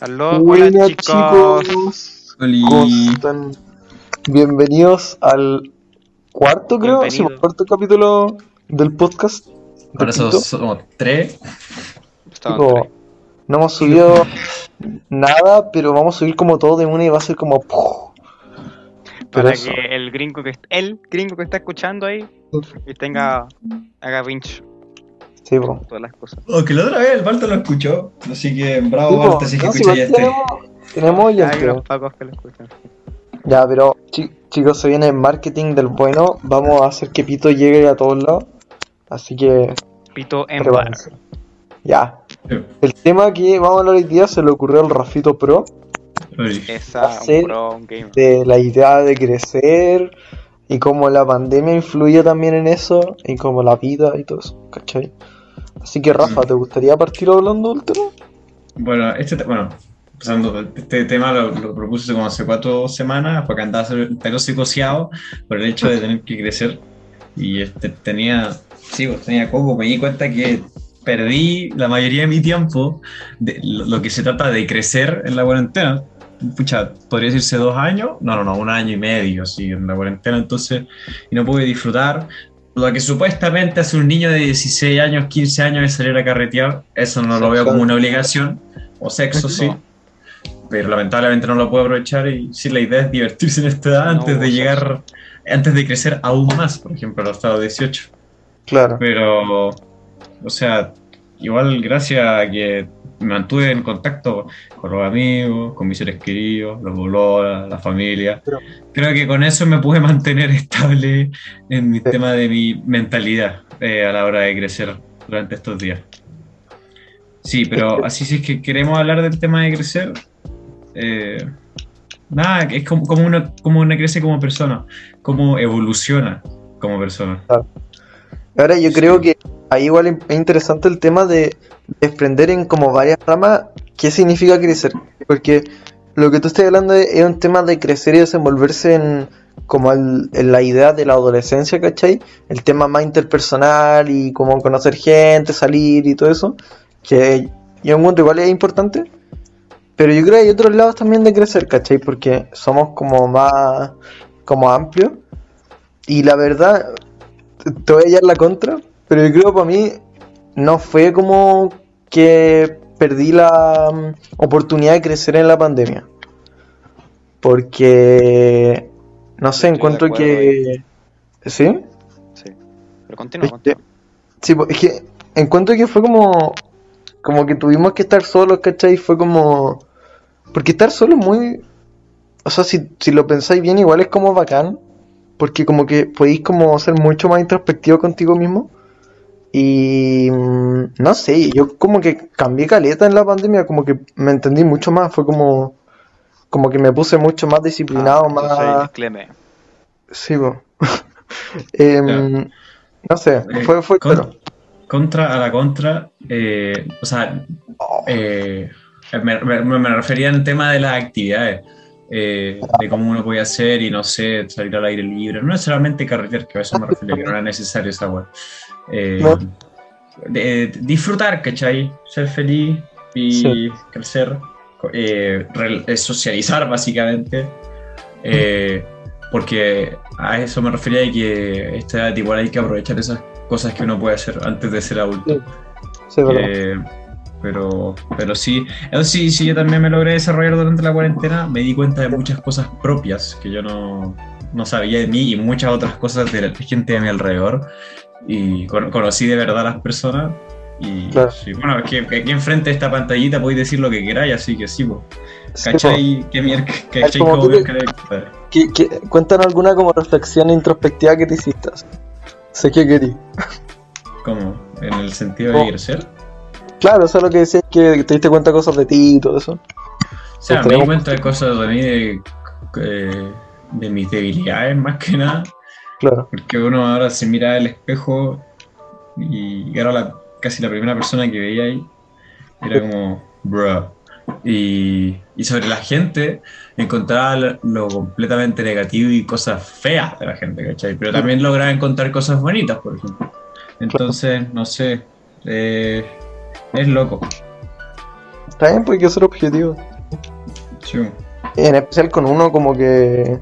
Aló, Buenas, hola chicos. ¿Cómo están? Bienvenidos al cuarto, creo, sí, cuarto capítulo del podcast. Ahora Pito. somos, somos tres. No hemos subido nada, pero vamos a subir como todo de una y va a ser como. Para eso. que el gringo que el gringo que está escuchando ahí y tenga haga pinch Sí, po. todas las cosas. Oh, que la otra vez el Balto lo escuchó. Así que bravo, Sí. Balto, si No, que si escucha ya este. tenemos, tenemos ya, Hay unos pacos que lo escuchan. Ya, pero chi- chicos, se viene marketing del bueno. Vamos a hacer que Pito llegue a todos lados. Así que Pito en bar. Ya. Sí. El tema que vamos a hablar hoy día se le ocurrió al Rafito Pro. Esa, Hacer un pro, un gamer. de la idea de crecer y cómo la pandemia influye también en eso y cómo la vida y todo eso, ¿cachai? Así que Rafa, ¿te gustaría partir hablando del tema? Bueno, este, te- bueno, pasando, este tema lo, lo propuse como hace cuatro semanas, porque andaba pero psicoseado por el hecho de tener que crecer. Y este, tenía, sí, pues, tenía coco, me di cuenta que perdí la mayoría de mi tiempo de lo, lo que se trata de crecer en la cuarentena. Pucha, podría decirse dos años, no, no, no, un año y medio, sí, en la cuarentena, entonces, y no pude disfrutar. Lo que supuestamente hace un niño de 16 años, 15 años de salir a carretear, eso no lo veo como una obligación, o sexo, sí. Pero lamentablemente no lo puedo aprovechar y sí, la idea es divertirse en esta edad antes de llegar, antes de crecer aún más, por ejemplo, a los estados 18. Claro. Pero, o sea, igual gracias a que me mantuve en contacto con los amigos, con mis seres queridos, los bololas, la familia, Pero- creo que con eso me pude mantener estable en mi Sí. tema de mi mentalidad eh, a la hora de crecer durante estos días. Sí, pero así si es que queremos hablar del tema de crecer, eh, nada, es como, como, uno, como uno crece como persona, cómo evoluciona como persona. Ahora yo creo que ahí igual es interesante el tema de desprender en como varias ramas qué significa crecer. Porque lo que tú estás hablando es, un tema de crecer y desenvolverse en como en la idea de la adolescencia, ¿cachai? El tema más interpersonal y como conocer gente, salir y todo eso. Que yo encuentro igual es importante. Pero yo creo que hay otros lados también de crecer, ¿cachai? Porque somos como más como amplios. Y la verdad, te voy a la contra, pero yo creo para mí no fue como que perdí la mm, oportunidad de crecer en la pandemia. Porque, no sé, Estoy encuentro que... ¿Sí? Sí. Pero continúa. Sí, pues, es que encuentro que fue como... Como que tuvimos que estar solos, ¿cachai? Fue como... Porque estar solo es muy... O sea, si, si lo pensáis bien, igual es como bacán. Porque como que podéis como ser mucho más introspectivo contigo mismo. Y... mm, No sé, yo como que cambié caleta en la pandemia, como que me entendí mucho más. Fue como... Como que me puse mucho más disciplinado, Ah, más... disclaimer. Sí. Em, no sé, Eh, fue, fue con- claro. Contra a la contra, eh, o sea, eh, me, me- me refería en tema de las actividades, eh, de cómo uno puede hacer y no sé, salir al aire libre, no necesariamente carretear, que a eso me refería, que no era necesario esa wea. Eh, No. de- de disfrutar, ¿cachai? Ser feliz y Sí. crecer, eh, re- eh, socializar básicamente. Eh, porque a eso me refería de que esta edad igual hay que aprovechar esas cosas que uno puede hacer antes de ser adulto. Sí. Sí. Eh, pero, pero sí, eso sí, sí, yo también me logré desarrollar durante la cuarentena, me di cuenta de muchas cosas propias que yo no, no sabía de mí y muchas otras cosas de la gente de mi alrededor. Y con- conocí de verdad a las personas. Y Claro. sí, bueno, es que aquí enfrente de esta pantallita podéis decir lo que queráis, así que sí. Sí, po. ¿Cachai? ¿Qué mierda? ¿Cachai? como cuéntanos alguna como reflexión introspectiva que te hiciste. Sé que querí. ¿Cómo? ¿En el sentido de crecer? Claro, eso es lo que decías, que te diste cuenta de cosas de ti y todo eso. O sea, Pues me di cuenta de cosas de mí, de, eh, de mis debilidades más que nada. Claro. Porque uno ahora se mira al espejo y era la, casi la primera persona que veía ahí. Era como, bruh. Y, y sobre la gente, encontraba lo, completamente negativo y cosas feas de la gente, ¿cachai? Pero también lograba encontrar cosas bonitas, por ejemplo. Entonces, no sé, eh, es loco. Está bien, pues hay que ser objetivo. Sí. En especial con uno como que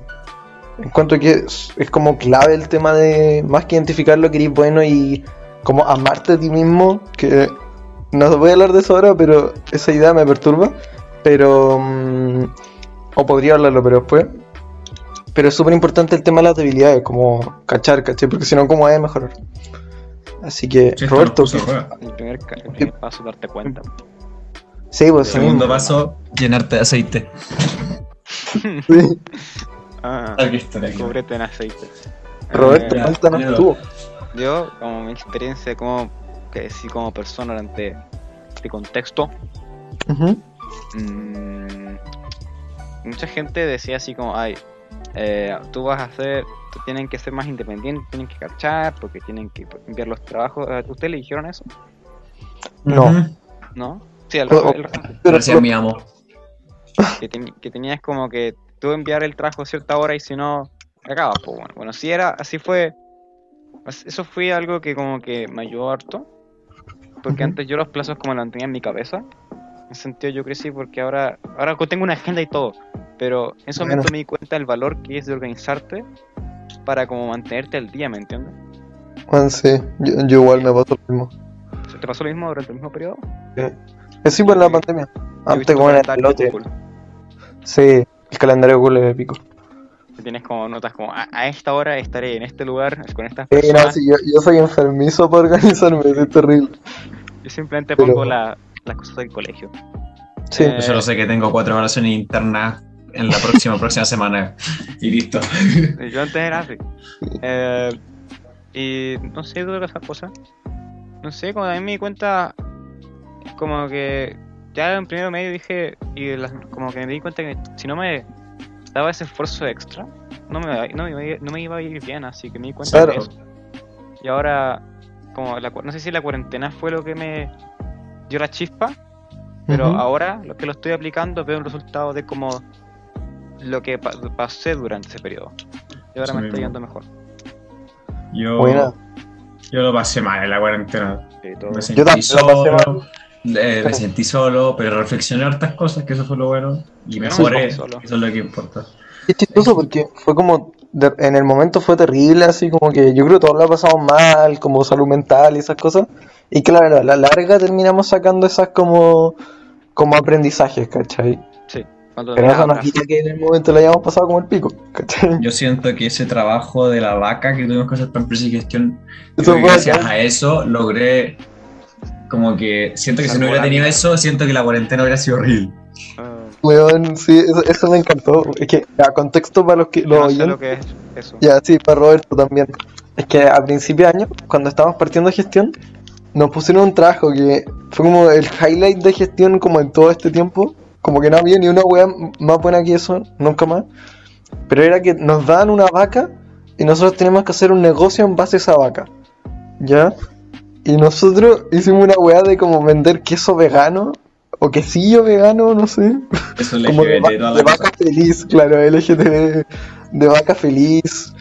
encuentro que es, es como clave el tema de más que identificar lo que eres bueno y como amarte a ti mismo, que no voy a hablar de eso ahora, pero esa idea me perturba, pero mm, o podría hablarlo, pero después. Pero es súper importante el tema de las debilidades, como cachar, ¿cachai? Porque si no, ¿cómo es mejorar? Así que, Sí, Roberto, puso. El primer, el primer paso es darte cuenta. sí, pues sí, Segundo paso, llenarte de aceite. sí. Ah, Aquí está. aquí. cúbrete en aceite. Roberto, Eh, ya. tú. yo, como mi experiencia como que sí como persona durante este contexto, mm, mucha gente decía así como, ay, eh, tú vas a hacer, tienen que ser más independientes, tienen que cachar, porque tienen que enviar los trabajos. ¿Ustedes le dijeron eso? No. ¿No? Sí, el, el- Pero, Gracias, mi amo. que, teni- que tenías como que tú enviar el trabajo a cierta hora y si no, acabas. Pues bueno, bueno, si era, así fue. Eso fue algo que como que me ayudó harto. Porque antes yo los plazos como los tenía en mi cabeza. En sentido yo crecí porque ahora, ahora tengo una agenda y todo. Pero en ese Bueno. momento me di cuenta del valor que es de organizarte para como mantenerte al día, ¿me entiendes? Juan, sí, yo, yo igual me pasó lo mismo. ¿Se ¿Te pasó lo mismo durante el mismo periodo? Sí, por la pandemia. Antes como el lote. Sí, el calendario Google es épico. Tienes como notas como a, a esta hora estaré en este lugar con estas Sí, no, personas. sí, yo, yo soy enfermizo para organizarme, es terrible. Yo simplemente Pero- pongo la- las cosas del colegio. Sí, Eh, Yo solo sé que tengo cuatro evaluaciones internas en la próxima, próxima semana. Y listo. Yo antes era así. Eh, y no sé de esas cosas. No sé, cuando a mí me di cuenta, como que ya en primero medio dije, y como que me di cuenta que si no me daba ese esfuerzo extra, no me, no, me- no me iba a ir bien, así que me di cuenta de Claro. eso. Y ahora, como la, cu- no sé si la cuarentena fue lo que me dio la chispa, pero ahora lo que lo estoy aplicando veo un resultado de como lo que pa- pasé durante ese periodo. Y ahora me mismo. está yendo mejor. Yo, Buena. yo lo pasé mal en la cuarentena. Sí, todo. Me Yo sentí también lo pasé solo. Eh, me sentí solo, pero reflexioné hartas cosas, que eso fue lo bueno. Y mejoré. Eso es lo que importa. Es chistoso porque fue como, de- en el momento fue terrible, así como que yo creo que todos lo pasamos mal, como salud mental y esas cosas. Y claro, a la larga terminamos sacando esas como, como aprendizajes, ¿cachai? Sí, Pero eso nos quita que en el momento lo hayamos pasado como el pico, ¿cachai? Yo siento que ese trabajo de la vaca que tuvimos que hacer para empresa y gestión, Eso gracias a eso logré. Como que siento que si no hubiera tenido eso, siento que la cuarentena hubiera sido horrible. Ah, Weón, sí, eso, eso me encantó. Es que, a contexto para los que lo no sé oyen, lo que es eso. Ya, sí, para Roberto también. Es que a principio de año, cuando estábamos partiendo de gestión, nos pusieron un trabajo que fue como el highlight de gestión como en todo este tiempo. Como que no había ni una wea más buena que eso, nunca más. Pero era que nos daban una vaca y nosotros teníamos que hacer un negocio en base a esa vaca. ¿Ya? Y nosotros hicimos una wea de como vender queso vegano o quesillo vegano, no sé. Eso es Como de, va- de la vaca cosa. feliz, claro, LGTB, de vaca feliz.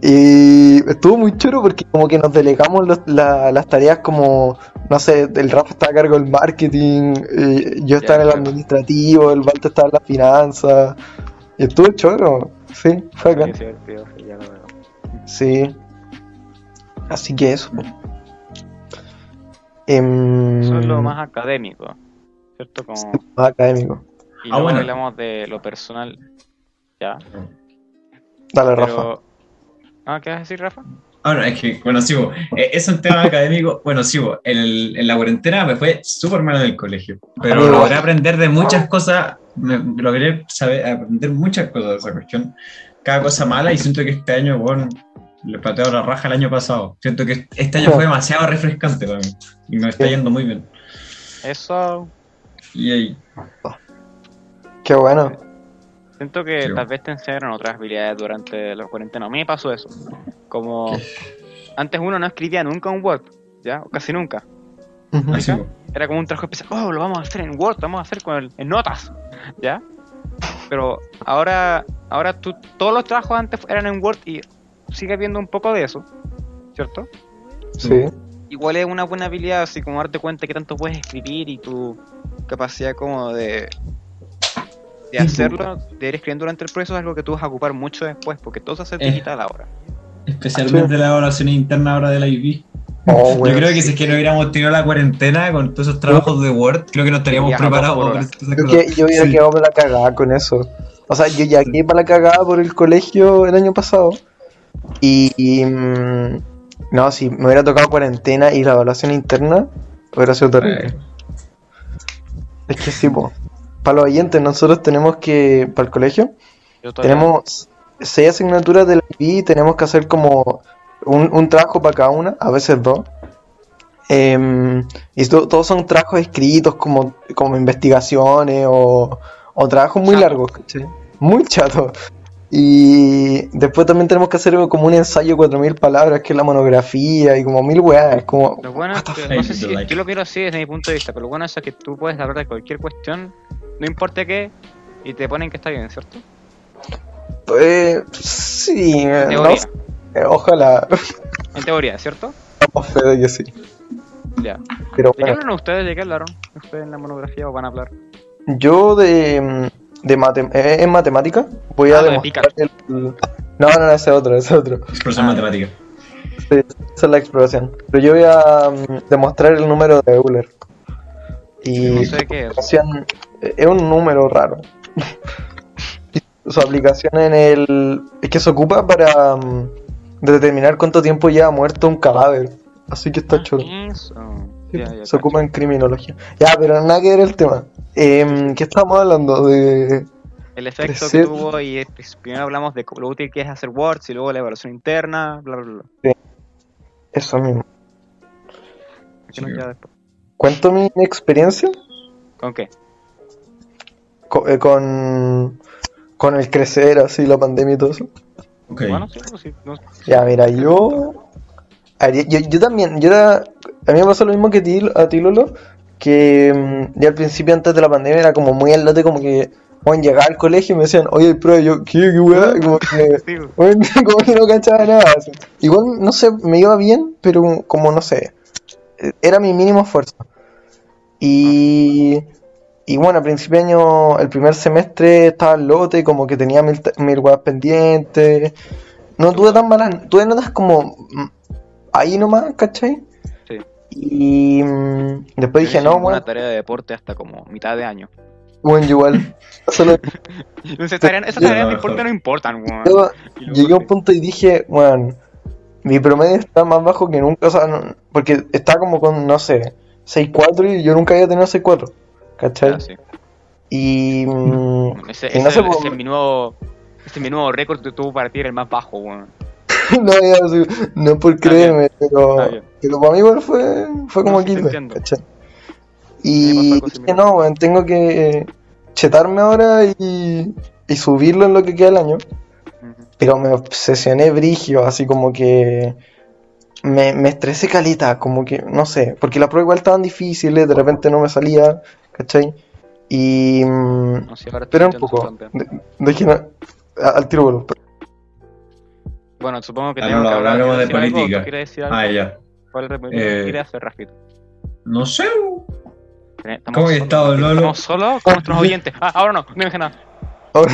Y estuvo muy choro porque como que nos delegamos los- la- las tareas como, no sé, el Rafa estaba a cargo del marketing, eh, yo estaba en el claro. administrativo, el Walter estaba en las finanzas. Y estuvo choro, sí, fue acá. Sí. Así que eso. Em, Eso es lo más académico, ¿cierto? Como, más académico. y Ah, luego bueno. hablamos de lo personal, ¿ya? Dale, Rafa. Pero... Ah, ¿qué vas a decir, Rafa? Ah, no, es que, bueno, sí, bo, eh, es un tema académico. Bueno, sí, bo, en, el- en la cuarentena me fue súper mal en el colegio, pero Amigo. logré aprender de muchas cosas, me, logré saber, aprender muchas cosas de esa cuestión, cada cosa mala, y siento que este año, bueno, le pateo la raja el año pasado. Siento que este año fue demasiado refrescante para mí, y me está yendo muy bien. Eso... Y ahí, Qué bueno. Siento que Sí. tal vez te enseñaron otras habilidades durante la cuarentena. A mí me pasó eso. Como antes uno no escribía nunca un Word, ¿ya? O casi nunca. Era como un trabajo especial. Oh, lo vamos a hacer en Word, lo vamos a hacer con el- en notas, ¿ya? Pero ahora, ahora tú, todos los trabajos antes eran en Word y sigue viendo un poco de eso, ¿cierto? Sí. igual es una buena habilidad, así como darte cuenta que tanto puedes escribir y tu capacidad como de, de hacerlo, de ir escribiendo durante el proceso es algo que tú vas a ocupar mucho después, porque todo se hace Eh. digital ahora. Especialmente la evaluación interna ahora del IB. Oh, Yo creo que sí. si es que no hubiéramos tenido la cuarentena con todos esos trabajos de Word, creo que no estaríamos Ya, preparados que yo hubiera Sí. quedado para la cagada con eso. O sea, yo ya quedé para la cagada por el colegio el año pasado. Y, y, mm, no, si me hubiera tocado cuarentena y la evaluación interna, hubiera sido terrible. Eh, Es que sí, po. Para los oyentes, nosotros tenemos que, para el colegio, tenemos seis asignaturas de la IB y tenemos que hacer como un, un trabajo para cada una, a veces dos. Em, y to- todos son trabajos escritos como, como investigaciones o, o trabajos muy Chato. largos, ¿cachai? Muy chato. Y después también tenemos que hacer como un ensayo de 4000 palabras, que es la monografía, y como mil weas. Es como, Lo bueno es que, no sé si, yo lo quiero así desde mi punto de vista, pero lo bueno es que tú puedes hablar de cualquier cuestión, no importa qué, y te ponen que está bien, ¿cierto? eh, sí, no eh, ojalá. en teoría, ¿cierto? Damos fe de que sí. Ya. Pero ¿De qué hablaron ustedes? ¿De qué hablaron ustedes en la monografía o van a hablar? Yo de, de matem- eh, en matemática voy Ah, a de demostrar el... No, no, no, ese otro, ese otro. Expresión Ah, matemática. Sí, esa es la exploración. Pero yo voy a mm, demostrar el número de Euler. Y No sé qué es. eh, es un número raro. Y Su aplicación en el... Es que se ocupa para mm, determinar cuánto tiempo lleva muerto un cadáver. Así que está chulo. Eso. Ya, ya, se ocupa en criminología. Ya, pero nada que ver el tema. Em, ¿Qué estamos hablando? De... El efecto crecer. que tuvo y pues, primero hablamos de lo útil que es hacer Words y luego la evaluación interna, bla bla bla. Eso mismo. ¿Qué nos Sí. Cuento mi experiencia ¿Con qué? eh, con, con el crecer, así, la pandemia y todo eso. Bueno, sí, pues sí. no- Ya, mira, yo, yo. Yo también, yo era. A mí me pasó lo mismo que a ti, a ti Lolo, que mm, ya al principio, antes de la pandemia, era como muy al lote, como que. Bueno, llegaba al colegio y me decían, oye, y yo, ¿qué, qué weá? Como que. sí. Bueno, como que no cachaba nada. así. Igual, no sé, me iba bien, pero como no sé. Era mi mínimo esfuerzo. Y. Y bueno, a principio de año, el primer semestre estaba al lote, como que tenía mil, mil weas pendientes. No tuve tan malas. Tuve notas como. mm, Ahí nomás, ¿cachai? Y. mm, después dije, no, bueno, tarea de deporte hasta como mitad de año. bueno, igual. Solo- esas tareas de deporte no importan, weón. yo, Llegué a un punto y dije, bueno, mi promedio está más bajo que nunca, o sea, no- porque está como con, no sé, 6.4 y yo nunca había tenido 6.4, ¿cachai? Ah, sí. Y, mm, Ese, y no ese- sé, ese es mi nuevo, ese es mi nuevo récord que tuvo para ti era el más bajo, weón. no, ya, no por creerme, pero, pero para mí igual fue, fue como No, Y dije, no, weón, tengo que chetarme ahora y, y subirlo en lo que queda del año. Pero me obsesioné brigio, así como que me, me estresé calita, como que, no sé, porque las pruebas igual estaban difíciles, de repente no me salía, ¿cachai? Y... No ahora Espera un poco, campeón. de- al tiro vuelo. Bueno, supongo que Ah, no, que hablar hablamos de ¿quieres decir algo? política. ¿Tú quieres decir algo? Ah, ya. ¿Cuál Eh, quieres hacer, Rafito? No sé. Estamos ¿Cómo he solos, estado, Lolo? Estamos solos con nuestros oyentes. Ah, ahora no, no dije nada. Hola,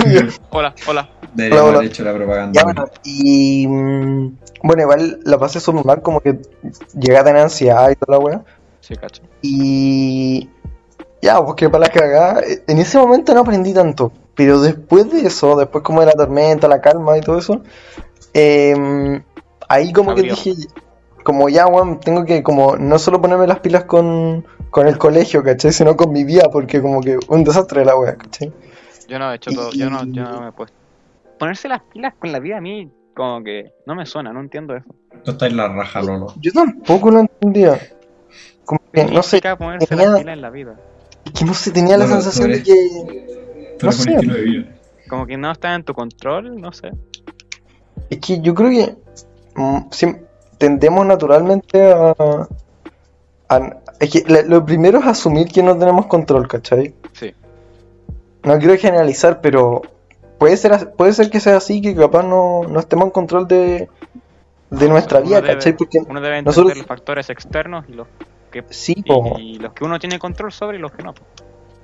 hola. Hola. haber hecho la propaganda. ya, bueno, y... mm, bueno, igual la pasé súper mal, como que llegué a tener ansiedad y toda la wea. Sí, cacho. Y ya, pues que para la cagada, en ese momento no aprendí tanto, pero después de eso, después como de la tormenta, la calma y todo eso, em, ahí como que Abrió. dije, como ya, weón, tengo que como no solo ponerme las pilas con, con el colegio, ¿cachai? Sino con mi vida, porque como que un desastre la wea, ¿cachai? Yo no he hecho todo, yo no, yo no me he puesto. Ponerse las pilas con la vida a mí, como que no me suena, no entiendo eso. Tú estás en la raja, Lolo. Yo tampoco lo entendía. Como que, no sé, ponerse tenía- las pilas en la vida? es que no sé, tenía la Bueno, sensación de tú que... No eres sé. de. Como que no está en tu control, no sé. Es que yo creo que mm, tendemos naturalmente a, a- Es que la- lo primero es asumir que no tenemos control, ¿cachai? Sí. No quiero generalizar, pero puede ser, puede ser que sea así, que capaz no, no estemos en control de, de nuestra vida, debe- ¿cachai? Porque Uno debe entender nosotros- los factores externos y los que sí, y, po, y los que uno tiene control sobre y los que no.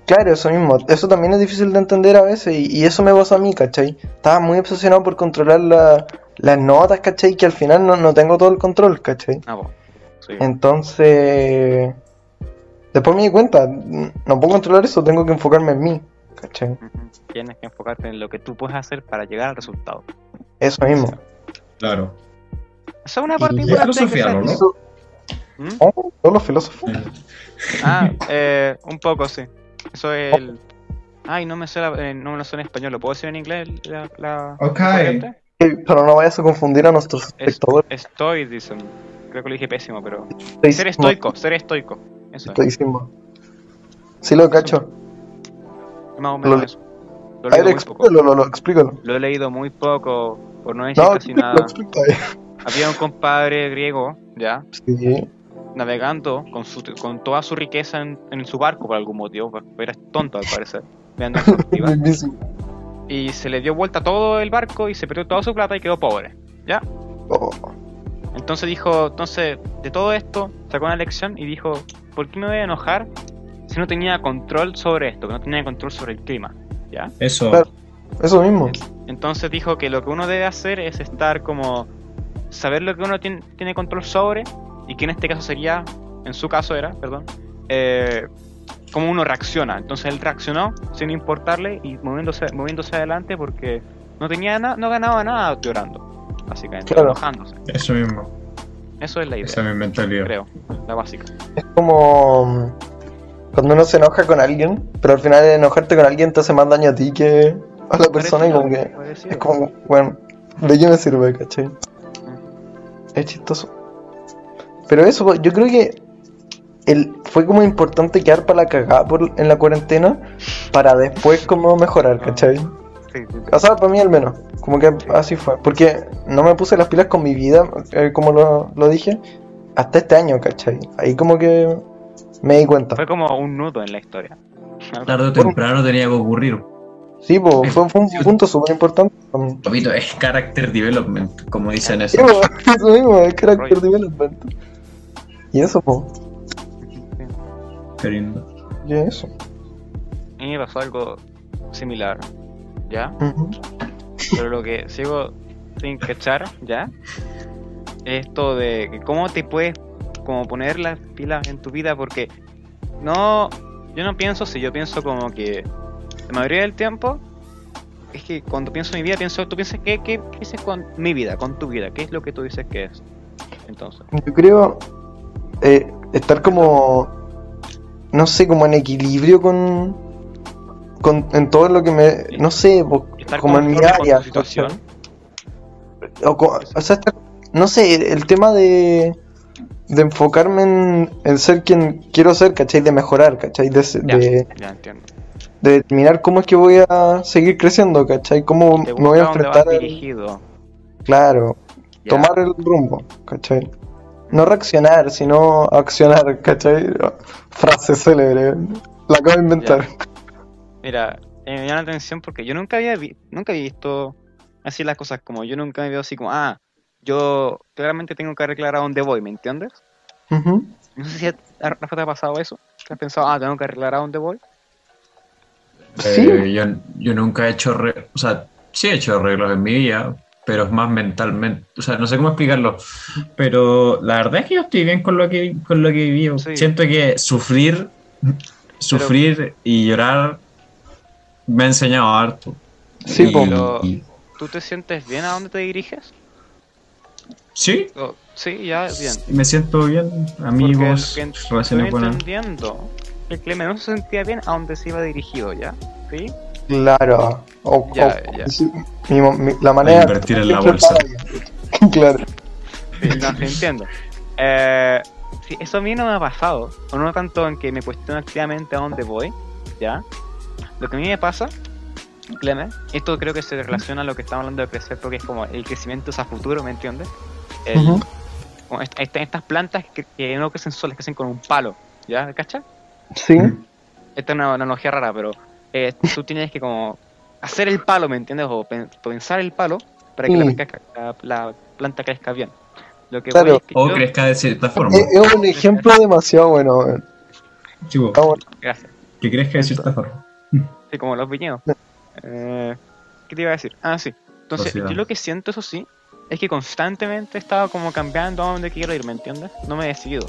Claro, eso mismo. Eso también es difícil de entender a veces y, y eso me pasó a mí, ¿cachai? Estaba muy obsesionado por controlar la- las notas, ¿cachai? Que al final no, no tengo todo el control, ¿cachai? Ah. Sí. Entonces, después me di cuenta, no puedo controlar eso, tengo que enfocarme en mí, ¿cachai? Tienes que enfocarte en lo que tú puedes hacer para llegar al resultado. Eso mismo. Claro. Eso es una parte importante. que filosofía, ¿no? Eso- ¿Mm? ¿Oh? ¿Todos los filósofos? Ah, eh, un poco, sí. Eso es el... Ay, no me sé, la- eh, no me lo sé en español. ¿Lo puedo decir en inglés? La, la- Ok. la Pero no vayas a confundir a nuestros Es, espectadores. stoicism. Creo que lo dije pésimo, pero... Estoicismo, Ser estoico, ser estoico. Eso es. estoicismo. Sí lo cacho. Más o menos Lo- eso. Lo he A ver, leído muy poco. explícalo, lo, lo- explícalo. Lo he leído muy poco, por no decir No, casi explícalo, nada. explícalo. Había un compadre griego, ya, Sí. Navegando con, su, con toda su riqueza en, en su barco por algún motivo, porque era tonto al parecer, y se le dio vuelta todo el barco y se perdió toda su plata y quedó pobre, ¿ya? Oh, Entonces dijo, entonces, de todo esto, sacó una lección y dijo, ¿por qué me voy a enojar si no tenía control sobre esto, que no tenía control sobre el clima, ¿ya? Eso. Claro. Eso mismo. Entonces dijo que lo que uno debe hacer es estar como saber lo que uno tiene, tiene control sobre y que en este caso sería, en su caso era, perdón, eh, cómo uno reacciona. Entonces él reaccionó sin importarle y moviéndose, moviéndose adelante porque no tenía nada, no ganaba nada llorando, básicamente, Claro. enojándose. Eso mismo. Eso es la idea, Esa es mi mentalidad. creo, la básica. Es como mm, cuando uno se enoja con alguien, pero al final enojarte con alguien te hace más daño a ti que a la persona y como que Parecido. es como, bueno, ¿de qué me sirve, cachai? Ujú. Es chistoso. Pero eso, yo creo que el, fue como importante quedar para la cagada por, en la cuarentena para después como mejorar, ¿cachai? Sí, sí, sí. O sea, para mí al menos, como que así fue. Porque no me puse las pilas con mi vida, eh, como lo, lo dije, hasta este año, ¿cachai? Ahí como que me di cuenta. Fue como un nudo en la historia. Tarde o temprano tenía que ocurrir. Sí, pues, fue, fue un punto súper importante. Papito, es character development, como dicen Sí, eso. pues, eso mismo, es character development. Y eso, pues, Qué lindo. y eso. A mí me pasó algo similar, ¿ya? Pero lo que sigo sin cachar, ¿ya? Es esto de que cómo te puedes como poner las pilas en tu vida porque no, yo no pienso si yo pienso como que la mayoría del tiempo es que cuando pienso en mi vida pienso, tú piensas que qué dices con mi vida, con tu vida, qué es lo que tú dices que es. Entonces, Yo creo eh, estar como, no sé, como en equilibrio con, con en todo lo que me, no sé, estar como en mi área. tu situación. O, sea, estar- no sé, el tema de, de enfocarme en, en ser quien quiero ser, ¿cachai? De mejorar, ¿cachai? De, Ya, de, ya entiendo. de determinar cómo es que voy a seguir creciendo, ¿cachai? Cómo me voy a enfrentar. al- dirigido. Claro, ya. tomar el rumbo, ¿cachai? No reaccionar, sino accionar, ¿cachai? Frase célebre, la acabo de inventar. Mira, eh, me llama la atención porque yo nunca había vi- nunca había visto así las cosas como yo nunca me veo así como, ah, yo claramente tengo que arreglar a dónde voy, ¿me entiendes? Ujú. No sé si a Rafa te ha pasado eso, que has pensado, ah, tengo que arreglar a dónde voy. Sí. Eh, yo, yo nunca he hecho, o sea, sí he hecho arreglos en mi vida, pero es más mentalmente, o sea, no sé cómo explicarlo, pero la verdad es que yo estoy bien con lo que, con lo que vivo. Sí. Siento que sufrir, sufrir y llorar me ha enseñado harto. Sí, Y- y- ¿Tú te sientes bien a dónde te diriges? sí, O- sí, ya, bien. me siento bien, Porque amigos, lo que estoy relaciones buenas. entendiendo el Clemen no se sentía bien a dónde se iba dirigido, ¿ya? ¿Sí? Claro. O, Ya, o- ya. sí, mi mi- la manera invertir en la bolsa. claro. Sí, no, sí, entiendo. Eh, sí, eso a mí no me ha pasado. O no tanto en que me cuestiono activamente a dónde voy, ¿ya? Lo que a mí me pasa, Clemen, esto creo que se relaciona a lo que estamos hablando de crecer, porque es como el crecimiento es a futuro, ¿me entiendes? El- Ujú. como est- est- estas plantas que, que no crecen solas, crecen con un palo, ¿ya? ¿Cachai? Sí. Esta es una analogía rara, pero eh, tú tienes que como hacer el palo, ¿me entiendes? O pen- pensar el palo para que Sí. la, crezca- la- la planta crezca bien. Lo que Claro. voy es que O yo- crezca de cierta forma. Es, es un ejemplo demasiado bueno, Vamos, Gracias. que crezca de cierta forma. Sí, como los viñedos. Eh, ¿Qué te iba a decir? Ah, sí. Entonces, Sociedad. yo lo que siento, eso sí, es que constantemente he estado como cambiando a dónde quiero ir, ¿me entiendes? No me he decidido.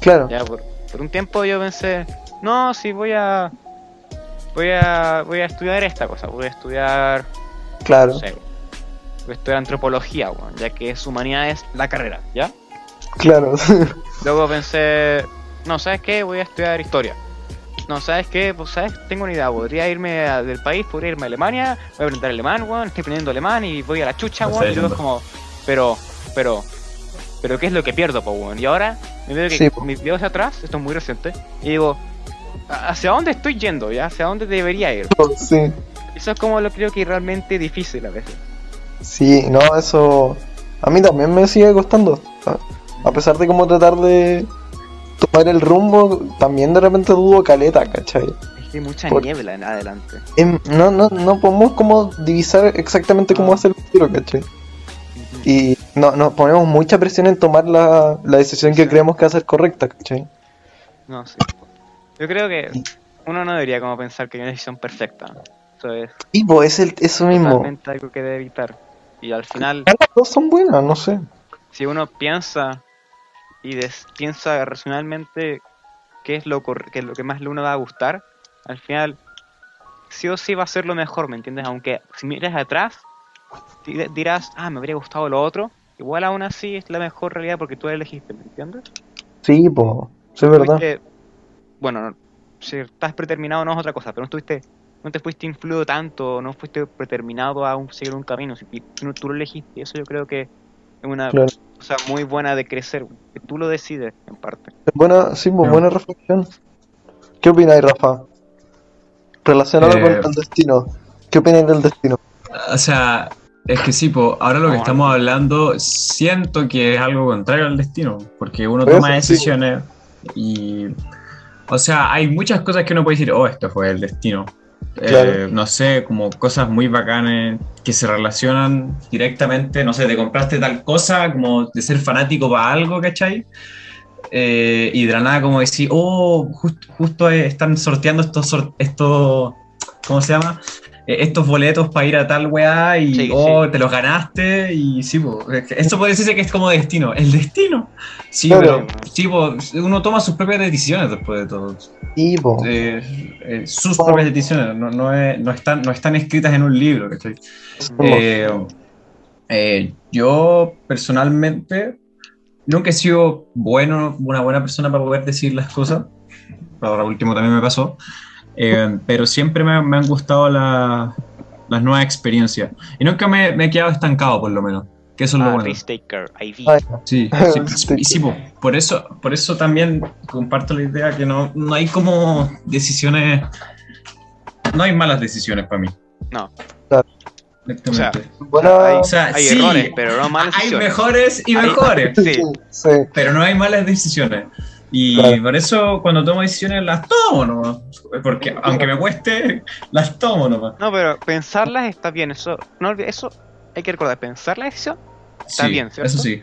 Claro, Ya, por, por un tiempo yo pensé, no, sí, voy a. Voy a, voy a estudiar esta cosa, voy a estudiar, claro. no sé, voy a estudiar antropología, weón, ya que es humanidades la carrera, ¿ya? Claro. Luego pensé, no, ¿sabes qué? Voy a estudiar historia. No, ¿sabes qué? Pues, ¿sabes? Tengo una idea. Podría irme a- del país, podría irme a Alemania, voy a aprender alemán, weón. Estoy aprendiendo alemán y voy a la chucha, weón. Y luego es como, pero, pero, pero, ¿qué es lo que pierdo, po, weón? Y ahora me veo que Sí, mis videos atrás, esto es muy reciente, y digo, ¿a- ¿hacia dónde estoy yendo, ya? ¿Hacia dónde debería ir? sí. Eso es como lo creo que realmente difícil a veces. Sí, no, eso a mí también me sigue costando. A- A pesar de como tratar de tomar el rumbo, también de repente dudo caleta, ¿cachai? Es que hay mucha Por- niebla en adelante. Em, No, no, no podemos como divisar exactamente cómo No. hacer el tiro, ¿cachai? Y no, nos ponemos mucha presión en tomar la, la decisión que creemos que va a ser correcta, ¿cachai? No, sí. Yo creo que uno no debería como pensar que hay una decisión perfecta. Eso es Y pues es el, eso mismo. algo que debe evitar. Y al final, Las dos son buenas, no sé. si uno piensa y des- piensa racionalmente qué es lo qué es lo que más le uno va a gustar, al final sí o sí va a ser lo mejor, ¿me entiendes? Aunque si miras atrás, di- dirás, ah, me habría gustado lo otro, igual aún así es la mejor realidad porque tú la elegiste, ¿me entiendes? Sí, pues, sí, es verdad. Bueno, no- si estás preterminado no es otra cosa, pero no estuviste, no te fuiste influido tanto, no fuiste preterminado a un, seguir un camino, si si no, tú lo elegiste, eso yo creo que es una Claro. cosa muy buena de crecer, que tú lo decides en parte. Buena, sí, pues, buena reflexión. ¿Qué opináis, Rafa? Relacionado Eh, con el destino. ¿Qué opináis del destino? O sea, es que sí, po, ahora lo que No, estamos hablando, siento que es algo contrario al destino, porque uno toma eso, sí. decisiones y, o sea, hay muchas cosas que uno puede decir, oh, esto fue el destino. Eh, no sé, como cosas muy bacanas que se relacionan directamente, no sé, te compraste tal cosa, como de ser fanático para algo, ¿cachai? Eh, y de la nada como decir, oh, just- justo eh, están sorteando estos, estos, ¿cómo se llama? Eh, estos boletos para ir a tal weá y Sí, oh, sí. te los ganaste y sí, po, eso puede decirse que es como destino. ¿El destino? Sí, Claro. pero sí, po, uno toma sus propias decisiones después de todo. Sí, pues. Eh, eh, sus Como- propias decisiones, no, no, es- no están, no están escritas en un libro, ¿cachai? Eh, eh, yo personalmente nunca he sido bueno, una buena persona para poder decir las cosas. Ahora último también me pasó. Eh, pero siempre me, me han gustado la- las nuevas experiencias. Y nunca me, me he quedado estancado, por lo menos. Que eso es lo Ah, bueno. risk taker, IV. Sí, sí, Sí. y sí, po, por eso, por eso también comparto la idea que no, no hay como decisiones, no hay malas decisiones para mí. No. Claro. Exactamente. buena- hay, o sea, hay sí, errores, pero no malas hay decisiones. mejores y Hay- mejores, Sí. sí, sí. pero no hay malas decisiones. Y Claro. por eso cuando tomo decisiones las tomo nomás. Porque aunque me cueste, las tomo nomás. No, pero pensarlas está bien, eso, no eso hay que recordar, pensar la decisión Está Sí, bien, ¿cierto? Eso sí.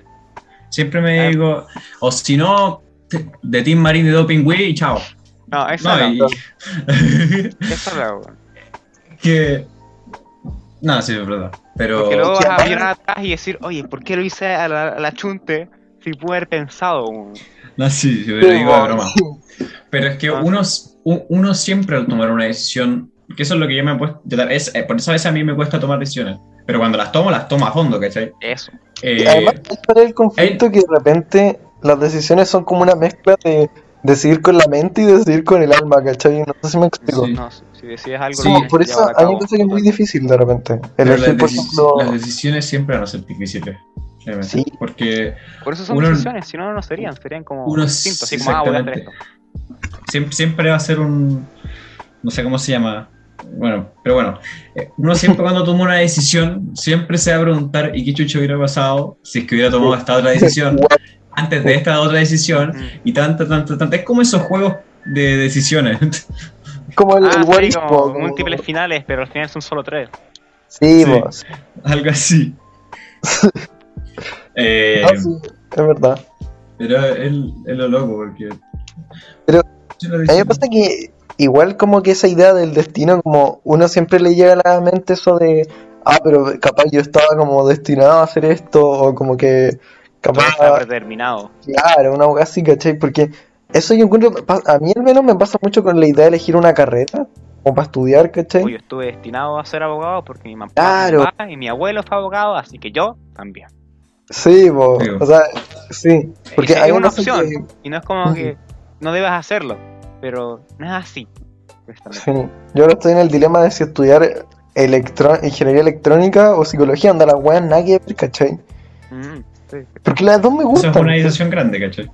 Siempre me Ah. digo, o si no, de Team Marín de Doping Wii, chao. No, esa No, no, y... la hago. que... No, sí, es verdad. Pero... Porque luego vas a mirar atrás y decir, oye, ¿por qué lo hice a la, a la chunte si pude haber pensado? weón?" No, sí, yo lo digo de broma. Pero es que Ah. uno, uno siempre al tomar una decisión, que eso es lo que yo me he puesto, es, eh, por eso a veces a mí me cuesta tomar decisiones, pero cuando las tomo, las tomo a fondo, ¿cachai? Eso. Eh, Y además, para el conflicto que de repente las decisiones son como una mezcla de decidir con la mente y decidir con el alma, ¿cachai? No sé si me explico. Sí. No, si, decides algo, Sí. por eso a mí me parece que es muy difícil de repente. Elegir, las, por deci- ejemplo, las decisiones siempre van a ser difíciles. Sí. Porque Por eso son Uno- decisiones, si no, no serían, serían como Uno- instintos, así como, ah, voy a hacer esto. siempre, siempre va a ser un. No sé cómo se llama. Bueno, pero bueno, eh, uno siempre cuando toma una decisión, siempre se va a preguntar, ¿y qué chucho hubiera pasado si es que hubiera tomado esta otra decisión antes de esta otra decisión? Mm. Y tanto, tanto, tanto. Es como esos juegos de decisiones. como el, Ah, el what sí, como como- múltiples finales, pero al final son solo tres. Sí, sí. Algo así. Eh, Ah, sí, es verdad. Pero él es lo loco, porque. Pero, A mí me pasa que igual como que esa idea del destino, como uno siempre le llega a la mente eso de, ah, pero capaz yo estaba como destinado a hacer esto, o como que capaz, Está predeterminado. claro, una cosa así, ¿cachai? Porque eso yo encuentro, a mí al menos me pasa mucho con la idea de elegir una carrera, como para estudiar, ¿cachai? Uy, yo estuve destinado a ser abogado porque mi mamá, Claro. y mi abuelo fue abogado, así que yo también. Sí, Sí, po. o sea, sí, porque Es hay una una opción. que- Y no es como que no debas hacerlo, pero no es así. Sí. Yo ahora estoy en el dilema de si estudiar electro- ingeniería electrónica o psicología, anda la weá nadie, ¿cachai? Mm, sí. Porque las dos me Eso gustan. es una decisión grande, ¿cachai?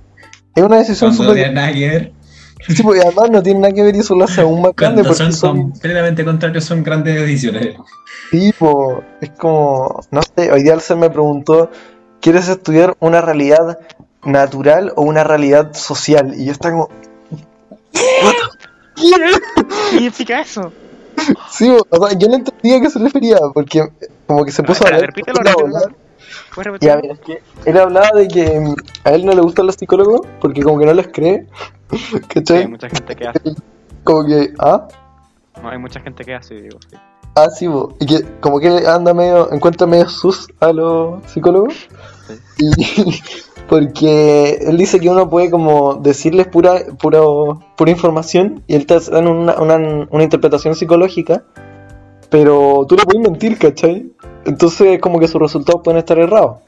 Es una decisión Cuando no súper. tiene nada que ver, Sí, y además no tiene nada que ver y eso lo hace aún más grande cuando porque son son completamente contrarios, son grandes decisiones. tipo. Es como. No sé, hoy día Alcer me preguntó: ¿Quieres estudiar una realidad natural o una realidad social? Y yo estaba como. ¿Qué significa eso? Sí, o sea, yo no entendía a qué se refería porque como que se puso Espera, a hablar. repítelo, puso repítelo. Ya, mira, es que él hablaba de que mm, a él no le gustan los psicólogos porque como que no les cree. Sí, ¿Cachai? hay mucha gente que hace. Como que, ah, No, hay mucha gente que hace, digo. Sí. ah, sí, bo. y que como que él anda medio, encuentra medio sus a los psicólogos. Y porque él dice que uno puede como decirles pura, puro, pura información y él te da una, una, una interpretación psicológica, pero tú le puedes mentir, ¿cachai? Entonces como que sus resultados pueden estar errados.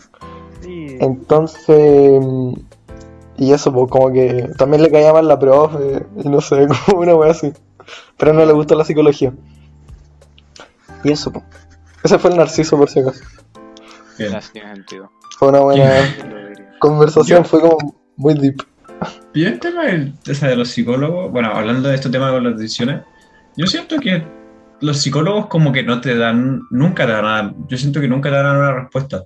Sí. Entonces, y eso, pues como que también le caía mal la profe, y no sé, como una wea así. Pero no le gusta la psicología. Y eso, pues. Ese fue el narciso, por si acaso. Bien. Ya, sí, tiene sentido. Fue una buena conversación, Yo- fue como muy deep. Y el tema del- de los psicólogos, bueno, hablando de este tema con las decisiones, yo siento que los psicólogos como que no te dan, nunca te dar, yo siento que nunca te dar una respuesta,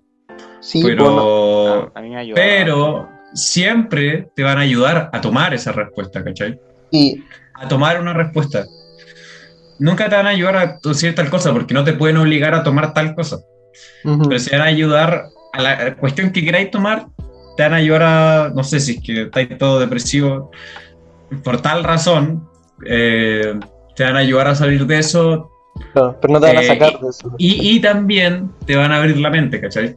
Sí, pero, a mí me ayuda. pero siempre te van a ayudar a tomar esa respuesta, ¿cachai? Y, A tomar una respuesta. Nunca te van a ayudar a decir tal cosa, porque no te pueden obligar a tomar tal cosa. Ujú, pero se van a ayudar a la cuestión que queráis tomar, te van a ayudar a, no sé si es que estáis todo depresivo, por tal razón, eh, te van a ayudar a salir de eso claro, pero no te van a eh, sacar de eso. y, y también te van a abrir la mente, ¿cachai?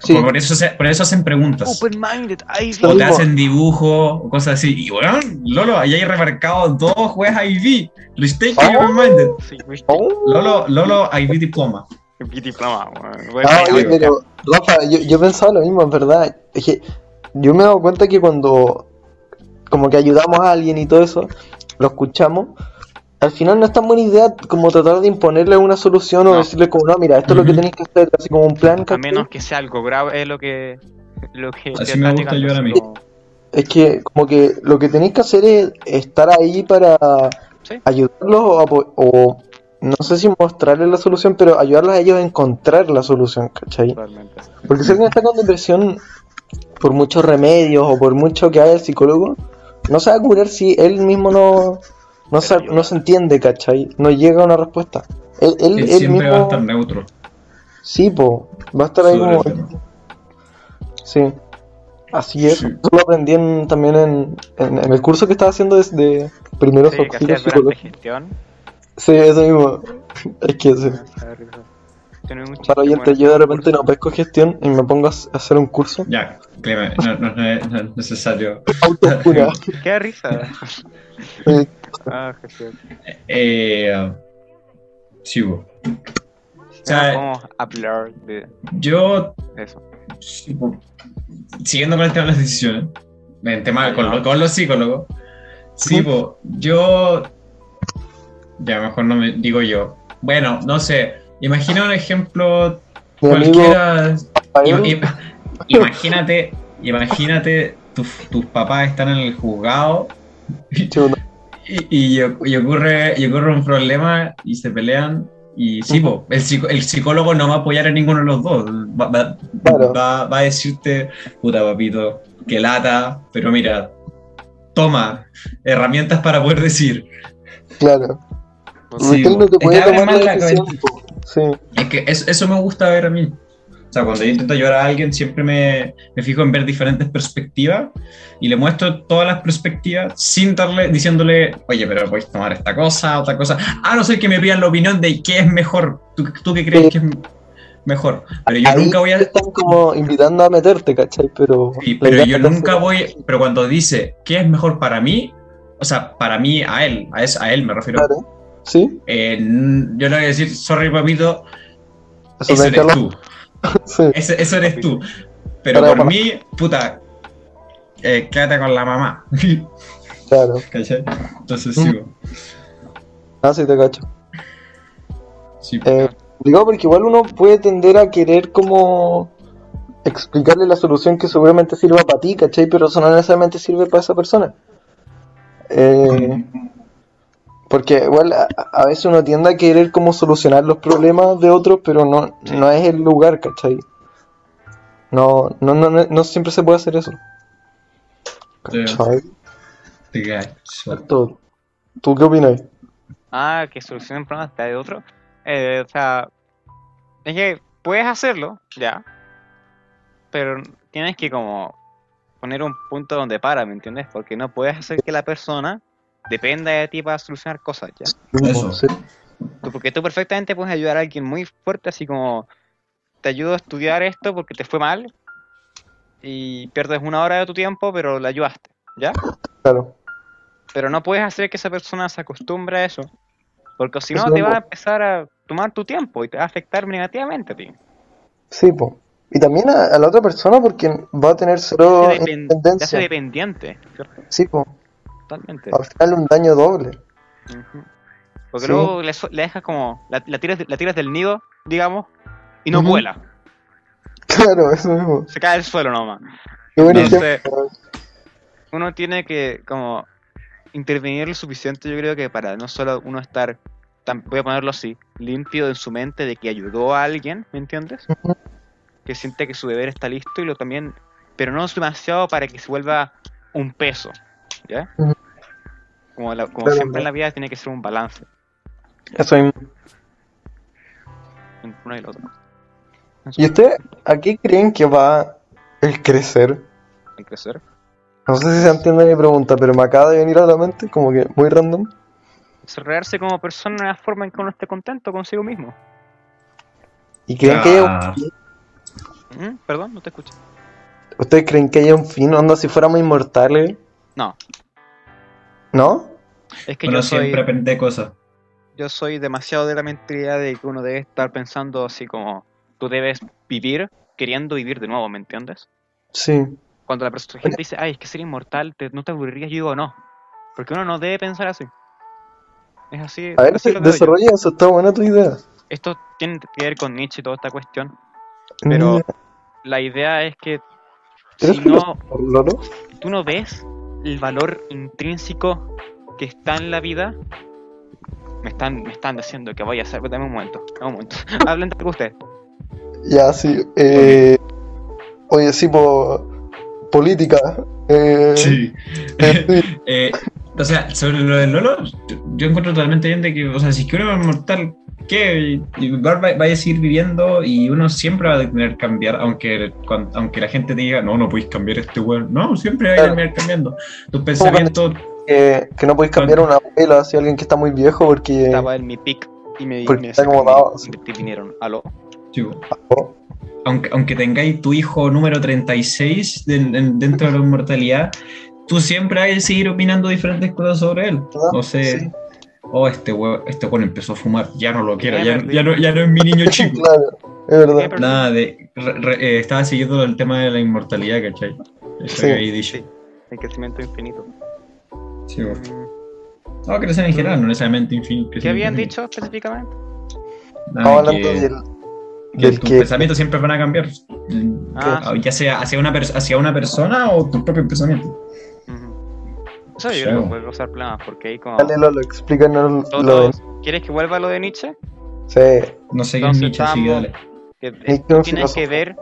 Sí, Por, eso se- por eso hacen preguntas. Open-minded, ahí Lo O te hacen dibujo o cosas así. Y bueno, Lolo, ahí hay remarcado dos jueces IB. Restake y Oh. Open Minded. Sí. Oh. Lolo, Lolo IB diploma. Diploma, Ah, oye, weón. pero Rafa, yo, yo pensaba lo mismo, en verdad. Es que yo me he dado cuenta que cuando como que ayudamos a alguien y todo eso, lo escuchamos, al final no es tan buena idea como tratar de imponerle una solución o decirle como, no, mira, esto es lo que tenéis que hacer, así como un plan. A menos que sea algo grave, es lo que. Lo que Así me gusta ayudar a mí. Es que como que lo que tenéis que hacer es estar ahí para Sí. ayudarlos o no sé si mostrarles la solución, pero ayudarlos a ellos a encontrar la solución, ¿cachai? Totalmente. Porque si alguien está con depresión, por muchos remedios o por mucho que haga el psicólogo, no se va a curar si él mismo no, no, se, no se entiende, ¿cachai? No llega a una respuesta. Él, él, Él él siempre mismo, va a estar neutro. sí, po, va a estar ahí sobre como... Sí, así es. Sí. Eso lo aprendí en- también en, en, en el curso que estaba haciendo desde primeros Sí, auxilios psicológicos. Sí, eso mismo. Es que sí. A ver, Tiene un chiste, Para oyente, yo de repente no pesco gestión y me pongo a hacer un curso. Ya, Clemen, no, no- no es no es necesario. Autocura. Qué risa. Ah, gestión. Eh, sí, bo. O sea, Ya Vamos a hablar de yo, eso. sí, bo, siguiendo con el tema de las decisiones, en tema con, lo- con los psicólogos, sí, bo, yo, ya mejor no me digo yo. Bueno, no sé, imagina un ejemplo cualquiera. Rafael, im- im- imagínate, imagínate, tus, tus papás están en el juzgado Y, y, y ocurre, y ocurre un problema y se pelean. Y sí, po, el, psicólogo no va a apoyar a ninguno de los dos. Va, va- Claro. va- va a decirte, puta papito, que lata, pero mira, toma herramientas para poder decir. claro. Sí, no te tomar más la cabeza. Sí, Es que eso, eso me gusta ver a mí. O sea, cuando yo intento ayudar a alguien, siempre me, me fijo en ver diferentes perspectivas y le muestro todas las perspectivas sin darle, diciéndole, oye, pero puedes tomar esta cosa, otra cosa. A no ser que me pidan la opinión de qué es mejor. ¿Tú, tú qué crees Sí. que es mejor? Pero yo Ahí nunca voy a. te están como invitando a meterte, ¿cachai? Pero, Sí, pero yo nunca voy. Pero cuando dice qué es mejor para mí, o sea, para mí, a él, a, es, a él me refiero. Claro. ¿Sí? eh, yo le voy a decir, sorry, papito, Eso eres tú. Sí, eso eres tú. Pero Para- por para- mí, puta, eh, quédate con la mamá. claro. ¿Cachai? Entonces, Mm. sí, bo. Ah, sí, te cacho. sí. Eh, digo, porque igual uno puede tender a querer como explicarle la solución que seguramente sirva para ti, ¿cachai? Pero eso no necesariamente sirve para esa persona. Eh, porque igual a, a veces uno tiende a querer como solucionar los problemas de otros, pero no, no es el lugar, ¿cachai? No, no, no, no, no siempre se puede hacer eso. ¿Cachai? Exacto. ¿Tú qué opinas? Ah, que solucionen problemas de otro. Eh, o sea, es que puedes hacerlo, ya. Pero tienes que como poner un punto donde para, ¿me entiendes? Porque no puedes hacer que la persona dependa de ti para solucionar cosas, ya. Eso. Tú- Porque tú perfectamente puedes ayudar a alguien muy fuerte, así como te ayudo a estudiar esto porque te fue mal y pierdes una hora de tu tiempo, pero le ayudaste, ¿ya? Claro. Pero no puedes hacer que esa persona se acostumbre a eso, porque si no te va a empezar a tomar tu tiempo y te va a afectar negativamente a ti. Sí, po. Y también a, a la otra persona porque va a tener cero Te, depen- te hace dependiente, ¿cierto? Sí, po. Totalmente. Al final un daño doble. Porque Sí. luego le, dejas como, la, la tiras, la tiras del nido, digamos, y no vuela, Claro, eso mismo. se cae al suelo nomás. Qué buen Entonces- uno tiene que como intervenir lo suficiente, yo creo que para no solo uno estar, tan, voy a ponerlo así, limpio en su mente de que ayudó a alguien, ¿me entiendes? Que siente que su deber está listo y lo también, pero no es demasiado para que se vuelva un peso, ¿ya? Ujú. Como, la- como Claro, siempre en la vida tiene que ser un balance Eso mismo. uno y el otro. ¿Y usted a qué creen que va el crecer? Que crecer. No sé si se entiende mi pregunta, pero me acaba de venir a la mente, como que muy random. Desarrollarse como persona en la forma en que uno esté contento consigo mismo. ¿Y creen que haya Ah. un fin? ¿Mm? Perdón, no te escucho. ¿Ustedes creen que haya un fin? ¿Onda si fuéramos inmortales? No, ¿No? es que yo soy... siempre aprende cosas. yo soy demasiado de la mentalidad de que uno debe estar pensando así como tú debes vivir queriendo vivir de nuevo, ¿me entiendes? Sí. Cuando la persona, gente dice, ay, es que ser inmortal, te- ¿no te aburrirías? Yo digo, no. Porque uno no debe pensar así. Es así. A ver, así desarrolla eso, está buena tu idea. Esto tiene que ver con Nietzsche y toda esta cuestión. Pero Mira, la idea es que ¿Eres si no, tú no ves el valor intrínseco que está en la vida, me están, me están diciendo que voy a hacer. Dame un momento, dame un momento. Hablen entre usted. Ya, sí. Eh, oye, sí, po, política. Eh, Sí. eh. Eh, o sea, sobre lo del Lolo, yo encuentro totalmente bien de que, o sea, si es que uno es mortal, ¿qué? Igual va, a seguir viviendo y uno siempre va a tener que cambiar, aunque, cuan- aunque la gente te diga, no, no podéis cambiar este weón. No, siempre va a Claro. terminar cambiando. Tus pensamientos, que, que no podéis cambiar a una abuela hacia alguien que está muy viejo porque. Estaba en mi pick y me, Porque me está acomodado, me intervinieron. Aló. chico, Oh, aunque, aunque tengáis tu hijo número 36 de- en- dentro de la inmortalidad, tú siempre vas a seguir opinando diferentes cosas sobre él. Ah, No sé, sí. Oh, este weón, este weón empezó a fumar, ya no lo quiero, Ya no, ya no es mi niño chico. Claro, es verdad. Nada, de, re- re- eh, estaba siguiendo el tema de la inmortalidad, ¿cachai? Eso Sí. que dicho. Sí. El crecimiento infinito. Sí, bueno. Mm, No, crecer en general, no necesariamente infinito. ¿Qué habían dicho específicamente? Hablando del, que del tus que. pensamientos siempre van a cambiar. Ah, Ah, ya sea hacia una, pers- hacia una persona o tus propios pensamientos. Eso yo Sí. creo que puede causar problemas porque ahí como... Dale, Lolo, explícanos lo de. ¿Quieres que vuelva lo de Nietzsche? Sí, No sé qué es Nietzsche, estamos- dale. Que, eh, tienes que ver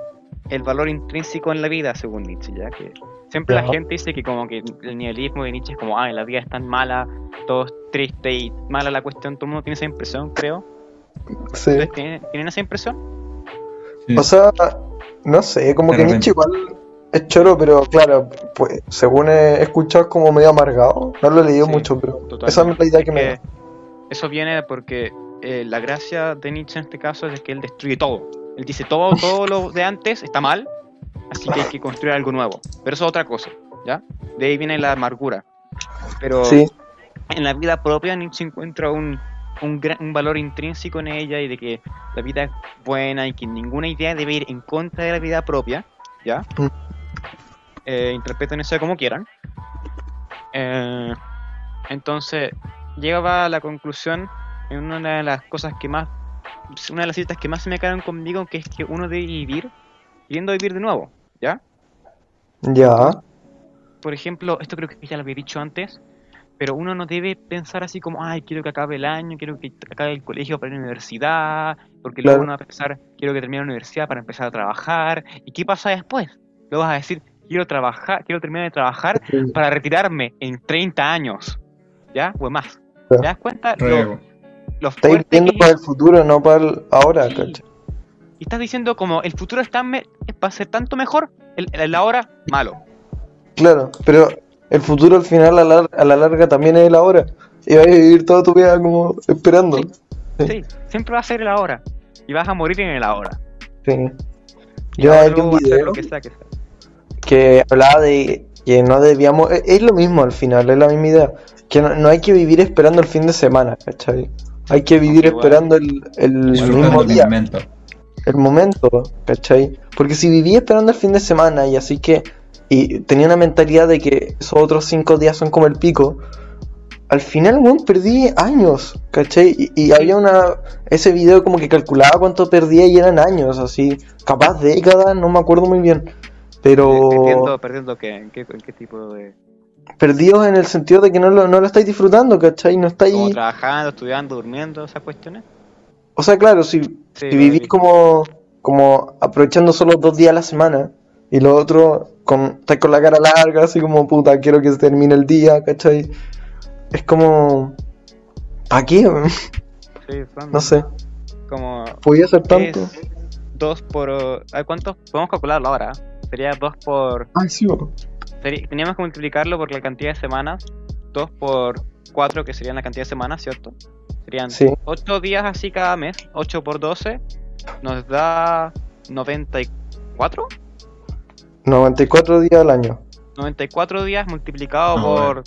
el valor intrínseco en la vida, según Nietzsche, ¿ya? Que siempre la gente dice que como que el nihilismo de Nietzsche es como, ay, la vida es tan mala, todo es triste y mala la cuestión, todo el mundo tiene esa impresión, creo. sí. ¿Ustedes tienen, tienen esa impresión? Sí. O sea, no sé, como De que repente. Nietzsche igual es choro, pero claro, pues según he escuchado es como medio amargado. No lo he leído Sí, mucho, pero totalmente. esa es la idea que me da. Eso viene porque eh, la gracia de Nietzsche en este caso es que él destruye todo. Él dice todo, todo lo de antes está mal, así que hay que construir algo nuevo. Pero eso es otra cosa, ¿ya? De ahí viene la amargura. Pero Sí, en la vida propia Nietzsche encuentra un, un, gran- un valor intrínseco en ella y de que la vida es buena y que ninguna idea debe ir en contra de la vida propia, ¿ya? Eh, interpreten eso como quieran. Eh, entonces, llegaba a la conclusión en una de las cosas que más, una de las citas que más se me quedaron conmigo, que es que uno debe vivir, queriendo vivir de nuevo, ¿ya? ya. por ejemplo, esto creo que ya lo había dicho antes, pero uno no debe pensar así como, ay, quiero que acabe el año, quiero que acabe el colegio para a la universidad, porque luego uno va a pensar, quiero que termine la universidad para empezar a trabajar, ¿y qué pasa después? Luego vas a decir, quiero trabajar, quiero terminar de trabajar para retirarme en 30 años, ¿ya? O más. ¿Te das cuenta? Lo, lo Estáis que para el futuro, no para el ahora, Sí. ¿cachai? Y estás diciendo como, el futuro está me- va a ser tanto mejor, el, el ahora, malo. Claro, pero el futuro al final a la, a la larga también es el ahora. Y vas a vivir toda tu vida como esperando. Sí. Siempre va a ser el ahora. Y vas a morir en el ahora. Sí. Yo luego un video lo que sea que sea. Que hablaba de que no debíamos, es, es lo mismo al final, es la misma idea, que no, no hay que vivir esperando el fin de semana, ¿cachai? Hay que vivir Igual. esperando el, el mismo el día, momento. el momento, ¿cachai? Porque si viví esperando el fin de semana y así que, y tenía una mentalidad de que esos otros cinco días son como el pico, al final, weón, perdí años, ¿cachai? Y, y había una, ese video como que calculaba cuánto perdía y eran años, así, capaz décadas, no me acuerdo muy bien. Pero Perdiendo, perdiendo qué, en qué, en qué tipo de... perdidos en el sentido de que no lo, no lo estáis disfrutando, ¿cachai? No Como estáis... trabajando, estudiando, durmiendo, esas cuestiones. O sea, claro, si, Sí, si vivís vi. como, como aprovechando solo dos días a la semana y lo otro con, estáis con la cara larga, así como puta, quiero que se termine el día, ¿cachai? Es como... ¿Para qué? Sí, No sé, como... podía ser tanto. Dos por... ¿cuántos? Podemos calcularlo ahora. Sería dos por... Ay, sí, bo. sería- teníamos que multiplicarlo por la cantidad de semanas. Dos por cuatro, que serían la cantidad de semanas, ¿cierto? Serían Sí, ocho días así cada mes. 8 por 12 nos da 94. 94 días al año. 94 días multiplicado Ah, por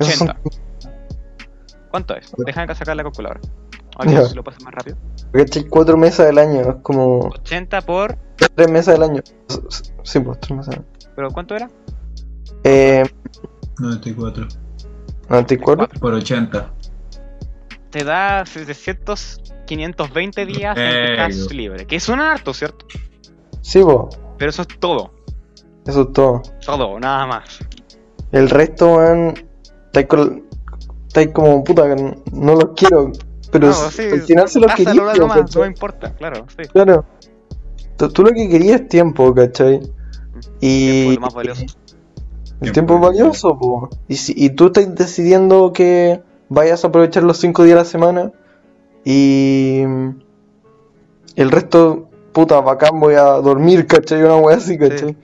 Esos son 80. ¿Cuánto es? Dejan que sacar la calculadora. A ver Ya. si lo paso más rápido. ¿cachai? Cuatro meses al año, es como 80 por. tres meses al año. Sí, pues tres meses al año. ¿Pero cuánto era? Eh, 94. 94. Por 80. Te da 700, 520 días en yo. libre. Que suena harto, ¿cierto? Sí, pues, Pero eso es todo. eso es todo. Todo, nada más. El resto, weón, estáis como puta, no los quiero. Pero No, sí, al final se los pásalo quería. algo más, ¿cachai? no importa, claro, sí. Claro. Tú, tú lo que querías es tiempo, ¿cachai? Tiempo Y. es lo más valioso. El tiempo es valioso, po. Y, si, y tú estás decidiendo que vayas a aprovechar los cinco días a la semana y. El resto, puta, bacán, voy a dormir, ¿cachai? Una wea así, ¿cachai?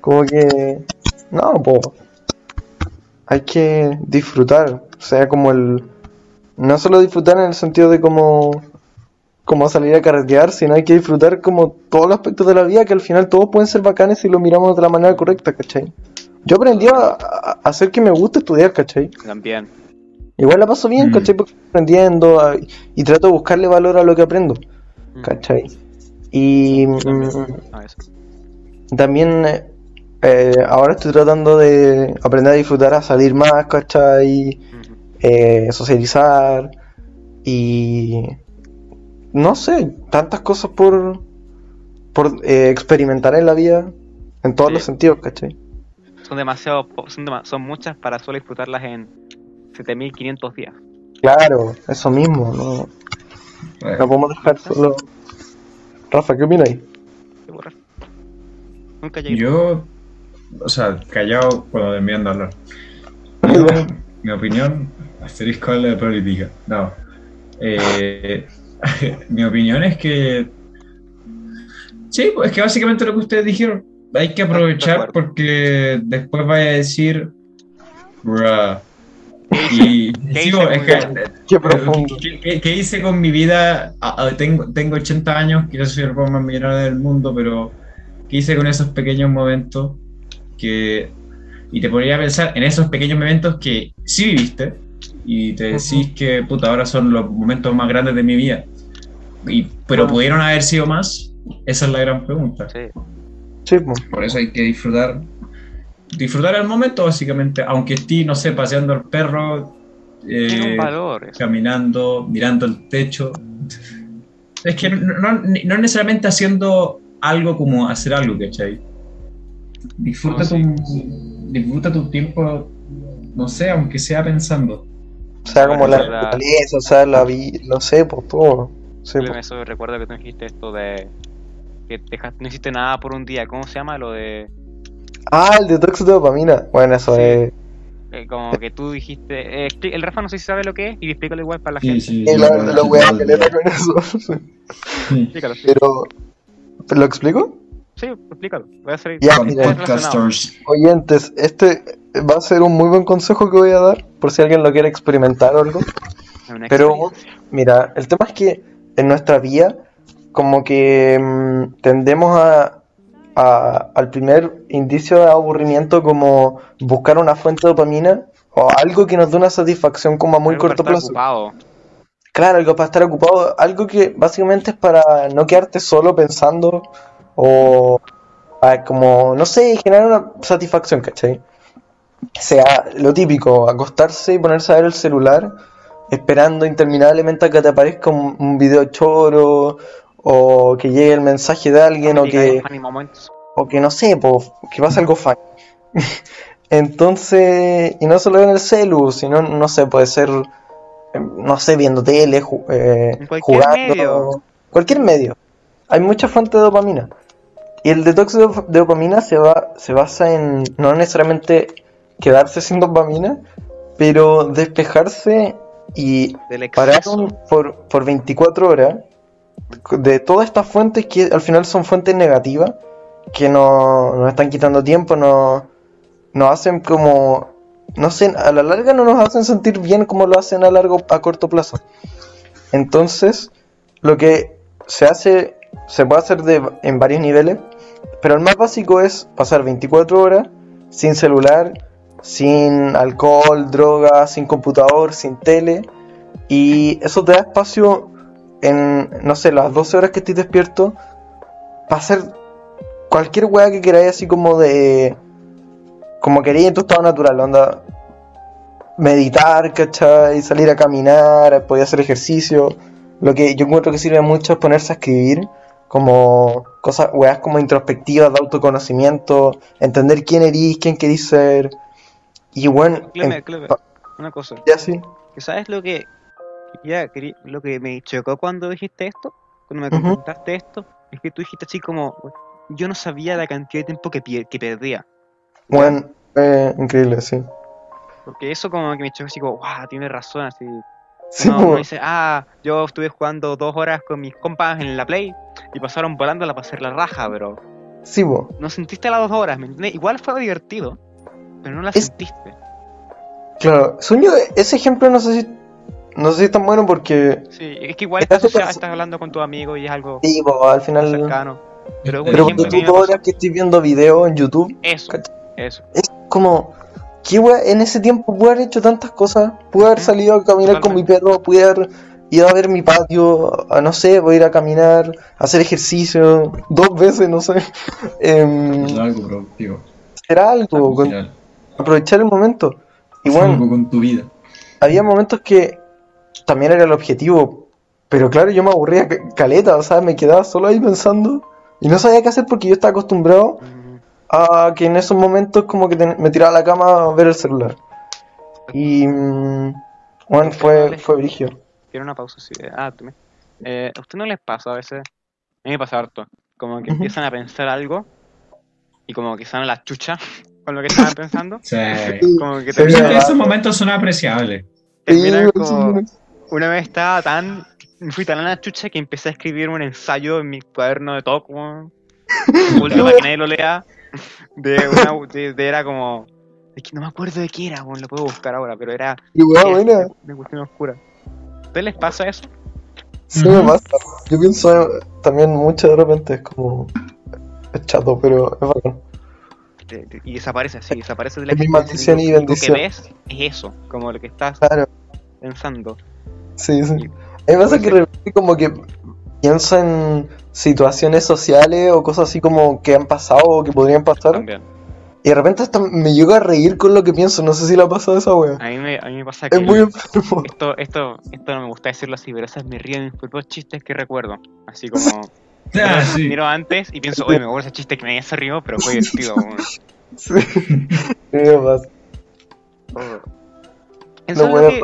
Como que. No, po. Hay que disfrutar. O sea, como el. No solo disfrutar en el sentido de como. Como salir a carretear, sino hay que disfrutar como todos los aspectos de la vida que al final todos pueden ser bacanes si lo miramos de la manera correcta, ¿cachai? Yo aprendí a, hacer que me guste estudiar, ¿cachai? También. Igual la paso bien, Mm. ¿cachai? Porque estoy aprendiendo a- y trato de buscarle valor a lo que aprendo, Mm. ¿cachai? Y También. mm, Ah, también eh, eh, ahora estoy tratando de aprender a disfrutar, a salir más, ¿cachai? Eh, socializar y no sé, tantas cosas por, por eh, experimentar en la vida en todos Sí. los sentidos, ¿cachai? Son demasiado, son, son muchas para solo disfrutarlas en 7500 días. Claro, eso mismo, no, no podemos dejar solo. Rafa, ¿qué opinas? Borrar. Nunca llegué. Yo, o sea, callado cuando de hablar. Yo, mi opinión, asterisco a la política. No. Eh, mi opinión es que Sí, pues es que básicamente lo que ustedes dijeron. Hay que aprovechar porque después vaya a decir. Bruh. Y ¿Qué sí, hice pues, es que, mi Qué profundo. ¿Qué, qué- hice con mi vida? Ah, ah, tengo, tengo 80 años, quiero ser el más millonario del mundo, pero ¿qué hice con esos pequeños momentos? Que, y te podría pensar en esos pequeños momentos que sí viviste y te decís que puta, ahora son los momentos más grandes de mi vida. Y, pero pudieron haber sido más, esa es la gran pregunta. Sí. Sí, pues. Por eso hay que disfrutar. Disfrutar el momento, básicamente, aunque esté, no sé, paseando al perro, eh, valor. caminando, mirando el techo. Es que no, no, no necesariamente haciendo algo como hacer algo, ¿cachai? Disfruta, No, sí. tu, disfruta tu tiempo, no sé, aunque sea pensando. O sea, como Bueno, la la- naturaleza, o sea, la vida, no sé, pues todo. Sí, Yo pues. Eso recuerdo que tú dijiste esto de que dejaste- no hiciste nada por un día. ¿Cómo se llama lo de Ah, el detox de dopamina. Bueno, eso Sí. es. eh, como que tú dijiste eh, el Rafa no sé si sabe lo que es y explícalo igual para la gente. Sí, la, la wea que le da con eso. Explícalo, sí. Pero. ¿Lo explico? Sí, explícalo. Voy a hacer Ya. Podcasters. Oyentes, este va a ser un muy buen consejo que voy a dar, por si alguien lo quiere experimentar o algo. Pero, mira, el tema es que en nuestra vida, como que mm, tendemos a, a- al primer indicio de aburrimiento como buscar una fuente de dopamina o algo que nos dé una satisfacción como a muy Algo para corto estar plazo. ocupado. Claro, algo para estar ocupado, algo que básicamente es para no quedarte solo pensando o a como, no sé, generar una satisfacción, ¿cachai? Sea lo típico, acostarse y ponerse a ver el celular esperando interminablemente a que te aparezca un, un video choro o que llegue el mensaje de alguien o que, o que no sé, po, que pase algo funny. Entonces, y no solo en el celu, sino, no sé, puede ser, eh, no sé, viendo tele, ju- eh, cualquier jugando, medio. cualquier medio. Hay mucha fuente de dopamina. Y el detox de, dop- de dopamina se, va, se basa en no necesariamente quedarse sin dopamina, pero despejarse y parar por, por 24 horas de todas estas fuentes que al final son fuentes negativas que no- nos están quitando tiempo, no- nos hacen como, no sé, a la larga no nos hacen sentir bien como lo hacen a largo, a corto plazo. Entonces, lo que se hace, se puede hacer de, en varios niveles, pero el más básico es pasar 24 horas sin celular, sin alcohol, droga, sin computador, sin tele, y eso te da espacio en, no sé, las 12 horas que estés despierto, para hacer cualquier weá que queráis, así como de. Como queréis en tu estado natural, onda. Meditar, ¿cachai? Salir a caminar, poder hacer ejercicio. Lo que yo encuentro que sirve mucho es ponerse a escribir, como cosas, weas como introspectivas de autoconocimiento, entender quién eres, quién querís ser. Y bueno, Cleme, en- Cleme, una cosa. ya sí. ¿Sabes lo que ya lo que me chocó cuando dijiste esto? Cuando me comentaste esto, es que tú dijiste así como yo no sabía la cantidad de tiempo que, que perdía. Bueno, eh, increíble, sí. Porque eso como que me chocó así como, wow, tienes razón, así. Sí, Uno- dice, ah, yo estuve jugando dos horas con mis compas en la Play y pasaron volando la pasar la raja, pero sí, po. no sentiste las dos horas, ¿me entiendes? Igual fue divertido, pero no la Es- sentiste. Claro, sueño, ese ejemplo no sé si no sé si es tan bueno porque Sí, es que igual Está estás, estás hablando con tu amigo y es algo sí, po, al final cercano. Pero pero cuando tú dos horas que estoy viendo videos en YouTube, Eso, ¿Cachai? eso. es como ¿qué wea? en ese tiempo pude haber hecho tantas cosas, pude haber salido a caminar con mi perro, pude haber ido a ver mi patio, a, no sé, voy a ir a caminar, a hacer ejercicio dos veces, no sé. Em, Hacer algo productivo. hacer algo, con- aprovechar el momento. Y bueno, algo con tu vida. había momentos que también era el objetivo, pero claro, yo me aburría ca- caleta, o sea, me quedaba solo ahí pensando y no sabía qué hacer porque yo estaba acostumbrado Mm, a que en esos momentos como que me tiraba a la cama a ver el celular. Y mm, bueno, fue, fue brigio. Quiero una pausa, sí. Ah, tú me- Eh, ¿A usted no les pasa a veces? A mí me pasa harto. Como que empiezan a pensar algo y como que salen la chucha con lo que estaban pensando. Sí. Como que terminan, esos momentos son apreciables. terminan como... Una vez estaba tan... Fui tan a la chucha que empecé a escribir un ensayo en mi cuaderno de weón. Oculto para que nadie lo lea. De una, de, de- era como. Es que no me acuerdo de qué era, weón, lo puedo buscar ahora, pero era. Y weá, buena. Una cuestión oscura. ¿A ustedes les pasa eso? Sí me pasa. Yo pienso también mucho de repente, es como. Es chato, pero es bacán. De- de- y desaparece así, desaparece de la Es maldición y lo bendición. que ves es eso, como lo que estás Claro, pensando. sí, sí. Y- A mí me pasa que de repente como que pienso en situaciones sociales o cosas así como que han pasado o que podrían pasar. También. Y de repente hasta me llego a reír con lo que pienso. No sé si le ha pasado esa wea. A mí me, a mí me pasa que. Es muy enfermo. Esto, esto, esto no me gusta decirlo así, pero esas me río de mis propios chistes que recuerdo. Así como. Ah, sí. Miro antes y pienso, oye, me acuerdo ese chiste que me se rió, pero fue divertido. weón. Sí. Sí, me pasa. Eso Lo es que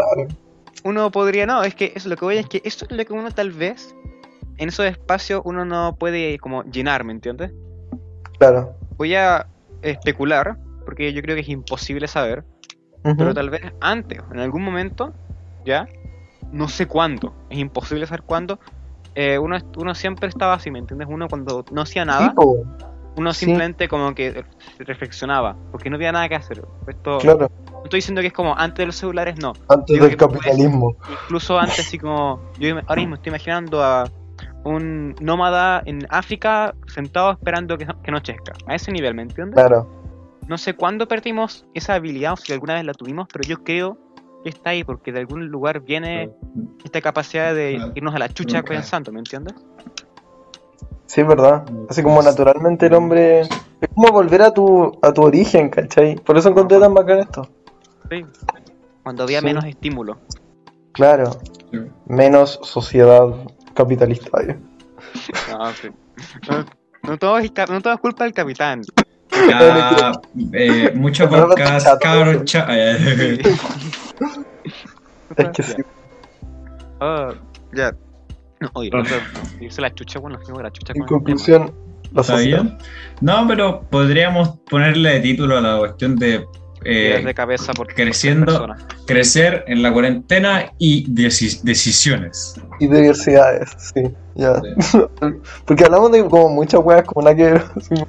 uno podría, no, es que eso lo que voy a- es que eso es lo que uno tal vez en esos espacios uno no puede como llenar, ¿me entiendes? Claro. Voy a especular, porque yo creo que es imposible saber, Ujú. pero tal vez antes, en algún momento, ya, no sé cuándo, es imposible saber cuándo, eh, uno, uno siempre estaba así, ¿me entiendes? Uno cuando no hacía nada, Sí, uno sí. simplemente como que reflexionaba, porque no había nada que hacer. Esto, claro. No estoy diciendo que es como antes de los celulares, no. Antes Digo del capitalismo. Incluso antes, así como. Yo ahora mismo estoy imaginando a un nómada en África sentado esperando que, que anochezca. A ese nivel, ¿me entiendes? Claro. No sé cuándo perdimos esa habilidad o si alguna vez la tuvimos, pero yo creo que está ahí porque de algún lugar viene esta capacidad de irnos a la chucha pensando, ¿me entiendes? Sí, es verdad. Así como naturalmente el hombre. Es como volver a tu, a tu origen, ¿cachai? Por eso encontré tan bacán esto. Sí. Cuando había Sí. menos estímulo. Claro. Sí. Menos sociedad capitalista. ¿eh? No, sí. no, no todo es, no todo es culpa del capitán. Ya, eh, mucho podcast, cha- Es que sí. Ya. No, Oye, no, pero irse la chucha, bueno, nos fuimos a la chucha En conclusión. No, pero podríamos ponerle de título a la cuestión de eh, Ideas de cabeza por creciendo. por crecer en la cuarentena y deci- decisiones. Y diversidades, sí. Ya. Porque hablamos de como muchas weas como la que.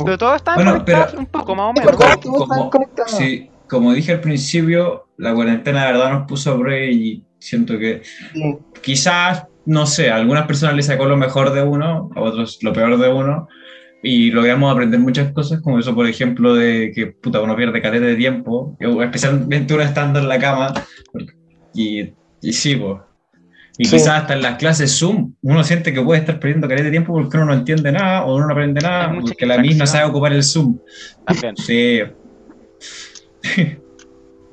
Pero todos están Bueno, pero- un poco, más o Sí, menos. como- como-. Sí, como dije al principio, la cuarentena de verdad nos puso a prueba y siento que Sí. quizás, no sé, a algunas personas les sacó lo mejor de uno, a otros lo peor de uno, y logramos aprender muchas cosas, como eso, por ejemplo, de que puta, uno pierde caleta de tiempo, o especialmente uno estando en la cama, y, y sí, pues. Y Sí. quizás hasta en las clases Zoom, uno siente que puede estar perdiendo caleta de tiempo porque uno no entiende nada, o uno no aprende nada, porque la misma sabe ocupar el Zoom. También. Sí.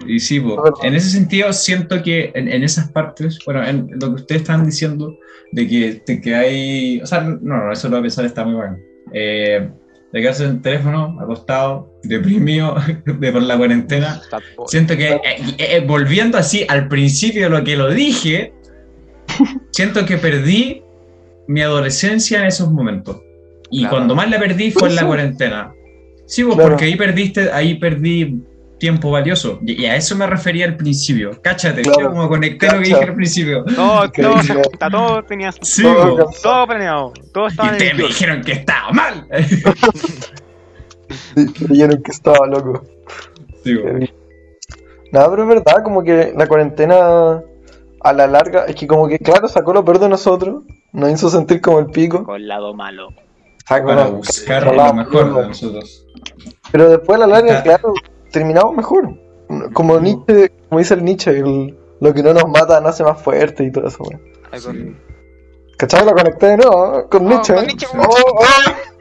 y sí, po. Es verdad. en ese sentido siento que en, en esas partes, bueno, en lo que ustedes están diciendo, de que, de que hay, o sea, no, no, eso lo voy a pensar está muy bueno. Eh, de en el teléfono, acostado, deprimido de por la cuarentena. Siento que, eh, eh, eh, volviendo así al principio de lo que lo dije, siento que perdí mi adolescencia en esos momentos. Y Claro. cuando más la perdí fue en la Eso. cuarentena. Sí, pues, Claro. porque ahí perdiste, ahí perdí tiempo valioso. Y y a eso me refería al principio. Cáchate, Claro. yo como conecté lo que dije al principio. Todo, todo, está todo tenía Sí, Todo todo planeado. Todo Y estaba en ustedes me dijeron que estaba mal. Creyeron que estaba loco. Sí. Nada, pero es verdad, como que la cuarentena a la larga, es que como que claro, sacó lo peor de nosotros, nos hizo sentir como el pico. Con el lado malo. Sacó Para la- buscar lo mejor de nosotros. Pero después a la larga, Está- claro, terminamos mejor. Como Nietzsche, como dice el Nietzsche, el- lo que no nos mata nos hace más fuerte y todo eso, weón. Así. ¿Cachai? Lo conecté de nuevo, ¿eh? Con Oh, Nietzsche. con. Nietzsche, Oh, oh.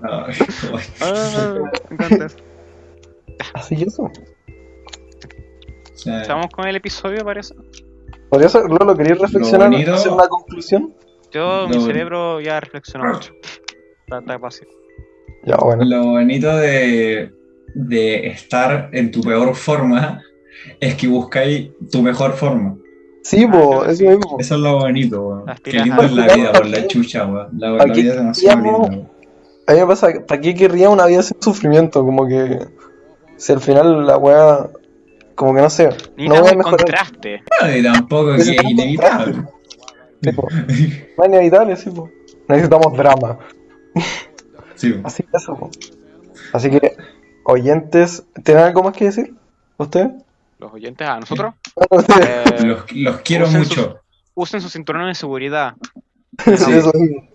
Ah, eso. Así que eso. Estamos con el episodio, parece. Podría ser, Lolo, ¿querías reflexionar? bonito- ¿Hacer una conclusión? Yo, mi No. cerebro ya reflexionó mucho. Está, está fácil. Ya, bueno. Lo bonito de, de estar en tu peor forma es que buscáis tu mejor forma. Sí, po, Ah, eso sí. mismo. Eso es lo bonito, Qué lindo es la vida por la chucha, weón. La, la Aquí vida es demasiado linda, weón. A mí me pasa, que, ¿para qué querría una vida sin sufrimiento? Como que, si al final la weá, como que no sé, no Necesitas voy a mejorar. contraste. Bueno, y tampoco que es inevitable. Sí, po. No es inevitable, sí, po. Necesitamos drama. Sí. Así que eso, po. Así que, oyentes, ¿tienen algo más que decir? ¿Ustedes? Los oyentes a nosotros. Eh, Los, los quiero usen mucho. usen su cinturón de seguridad. Sí, eso mismo.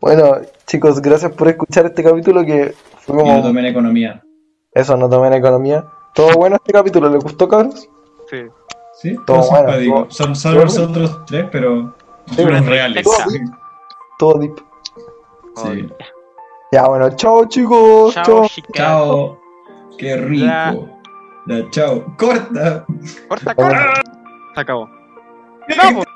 Bueno, chicos, gracias por escuchar este capítulo que fue Y no como tomen economía. eso, no tomen economía. Todo bueno este capítulo, ¿les gustó, cabros? Sí. Sí, Todo bueno, todo- Son solo bueno. nosotros tres, pero Sí, pero- reales. Todo- Sí. Todo deep. Sí. Ya, bueno, chao, chicos. Chao. Chao. Qué rico. Ya. Ya, chao. Corta. Corta, corta. Se acabó. ¡Vamos!